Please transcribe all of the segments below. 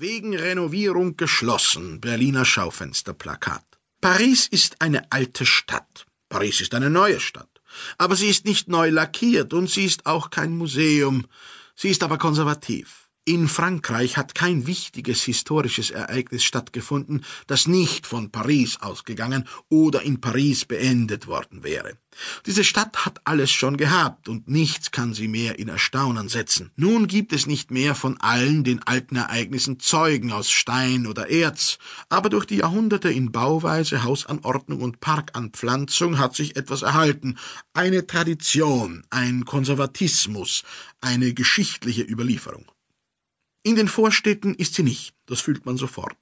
Wegen Renovierung geschlossen. Berliner Schaufensterplakat. Paris ist eine alte Stadt. Paris ist eine neue Stadt. Aber sie ist nicht neu lackiert und sie ist auch kein Museum. Sie ist aber konservativ. In Frankreich hat kein wichtiges historisches Ereignis stattgefunden, das nicht von Paris ausgegangen oder in Paris beendet worden wäre. Diese Stadt hat alles schon gehabt, und nichts kann sie mehr in Erstaunen setzen. Nun gibt es nicht mehr von allen den alten Ereignissen Zeugen aus Stein oder Erz, aber durch die Jahrhunderte in Bauweise, Hausanordnung und Parkanpflanzung hat sich etwas erhalten, eine Tradition, ein Konservatismus, eine geschichtliche Überlieferung. In den Vorstädten ist sie nicht, das fühlt man sofort.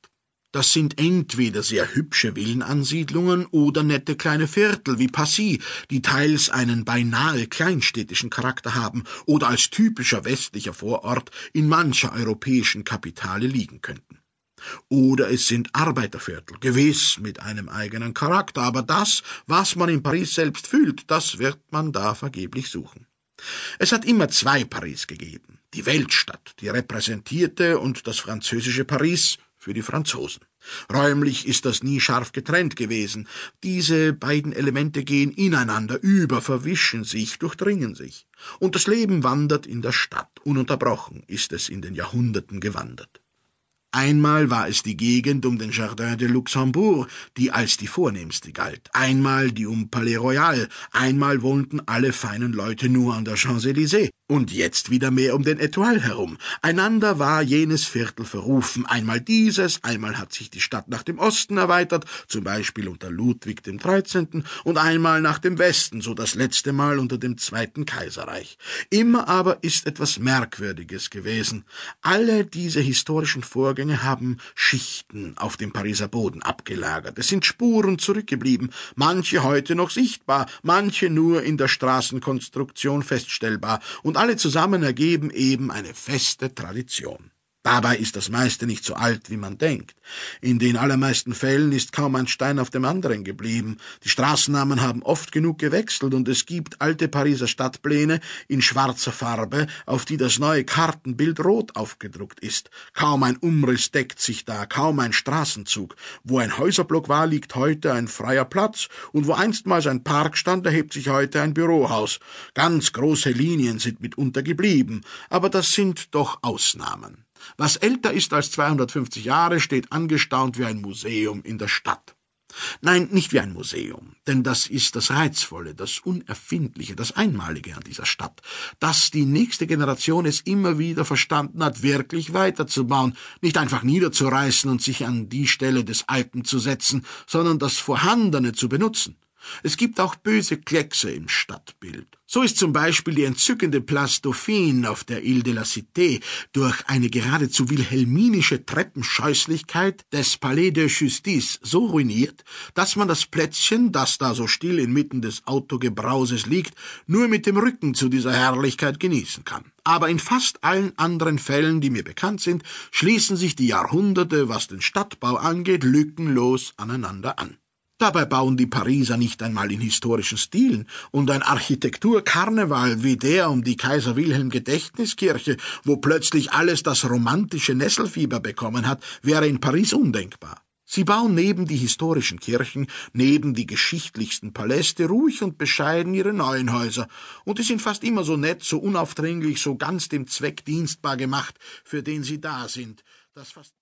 Das sind entweder sehr hübsche Villenansiedlungen oder nette kleine Viertel wie Passy, die teils einen beinahe kleinstädtischen Charakter haben oder als typischer westlicher Vorort in mancher europäischen Kapitale liegen könnten. Oder es sind Arbeiterviertel, gewiss mit einem eigenen Charakter, aber das, was man in Paris selbst fühlt, das wird man da vergeblich suchen. Es hat immer zwei Paris gegeben. Die Weltstadt, die repräsentierte, und das französische Paris für die Franzosen. Räumlich ist das nie scharf getrennt gewesen. Diese beiden Elemente gehen ineinander über, verwischen sich, durchdringen sich. Und das Leben wandert in der Stadt. Ununterbrochen ist es in den Jahrhunderten gewandert. Einmal war es die Gegend um den Jardin de Luxembourg, die als die vornehmste galt, einmal die um Palais Royal, einmal wohnten alle feinen Leute nur an der Champs-Élysées, und jetzt wieder mehr um den Etoile herum. Einander war jenes Viertel verrufen, einmal dieses, einmal hat sich die Stadt nach dem Osten erweitert, zum Beispiel unter Ludwig dem 13., und einmal nach dem Westen, so das letzte Mal unter dem Zweiten Kaiserreich. Immer aber ist etwas Merkwürdiges gewesen. Alle diese historischen Vorgänge haben Schichten auf dem Pariser Boden abgelagert. Es sind Spuren zurückgeblieben, manche heute noch sichtbar, manche nur in der Straßenkonstruktion feststellbar, und und alle zusammen ergeben eben eine feste Tradition. Dabei ist das meiste nicht so alt, wie man denkt. In den allermeisten Fällen ist kaum ein Stein auf dem anderen geblieben. Die Straßennamen haben oft genug gewechselt und es gibt alte Pariser Stadtpläne in schwarzer Farbe, auf die das neue Kartenbild rot aufgedruckt ist. Kaum ein Umriss deckt sich da, kaum ein Straßenzug. Wo ein Häuserblock war, liegt heute ein freier Platz und wo einstmals ein Park stand, erhebt sich heute ein Bürohaus. Ganz große Linien sind mitunter geblieben, aber das sind doch Ausnahmen. Was älter ist als 250 Jahre, steht angestaunt wie ein Museum in der Stadt. Nein, nicht wie ein Museum, denn das ist das Reizvolle, das Unerfindliche, das Einmalige an dieser Stadt, dass die nächste Generation es immer wieder verstanden hat, wirklich weiterzubauen, nicht einfach niederzureißen und sich an die Stelle des Alten zu setzen, sondern das Vorhandene zu benutzen. Es gibt auch böse Kleckse im Stadtbild. So ist zum Beispiel die entzückende Place Dauphine auf der Ile de la Cité durch eine geradezu wilhelminische Treppenscheußlichkeit des Palais de Justice so ruiniert, dass man das Plätzchen, das da so still inmitten des Autogebrauses liegt, nur mit dem Rücken zu dieser Herrlichkeit genießen kann. Aber in fast allen anderen Fällen, die mir bekannt sind, schließen sich die Jahrhunderte, was den Stadtbau angeht, lückenlos aneinander an. Dabei bauen die Pariser nicht einmal in historischen Stilen, und ein Architekturkarneval wie der um die Kaiser Wilhelm Gedächtniskirche, wo plötzlich alles das romantische Nesselfieber bekommen hat, wäre in Paris undenkbar. Sie bauen neben die historischen Kirchen, neben die geschichtlichsten Paläste ruhig und bescheiden ihre neuen Häuser, und die sind fast immer so nett, so unaufdringlich, so ganz dem Zweck dienstbar gemacht, für den sie da sind, dass fast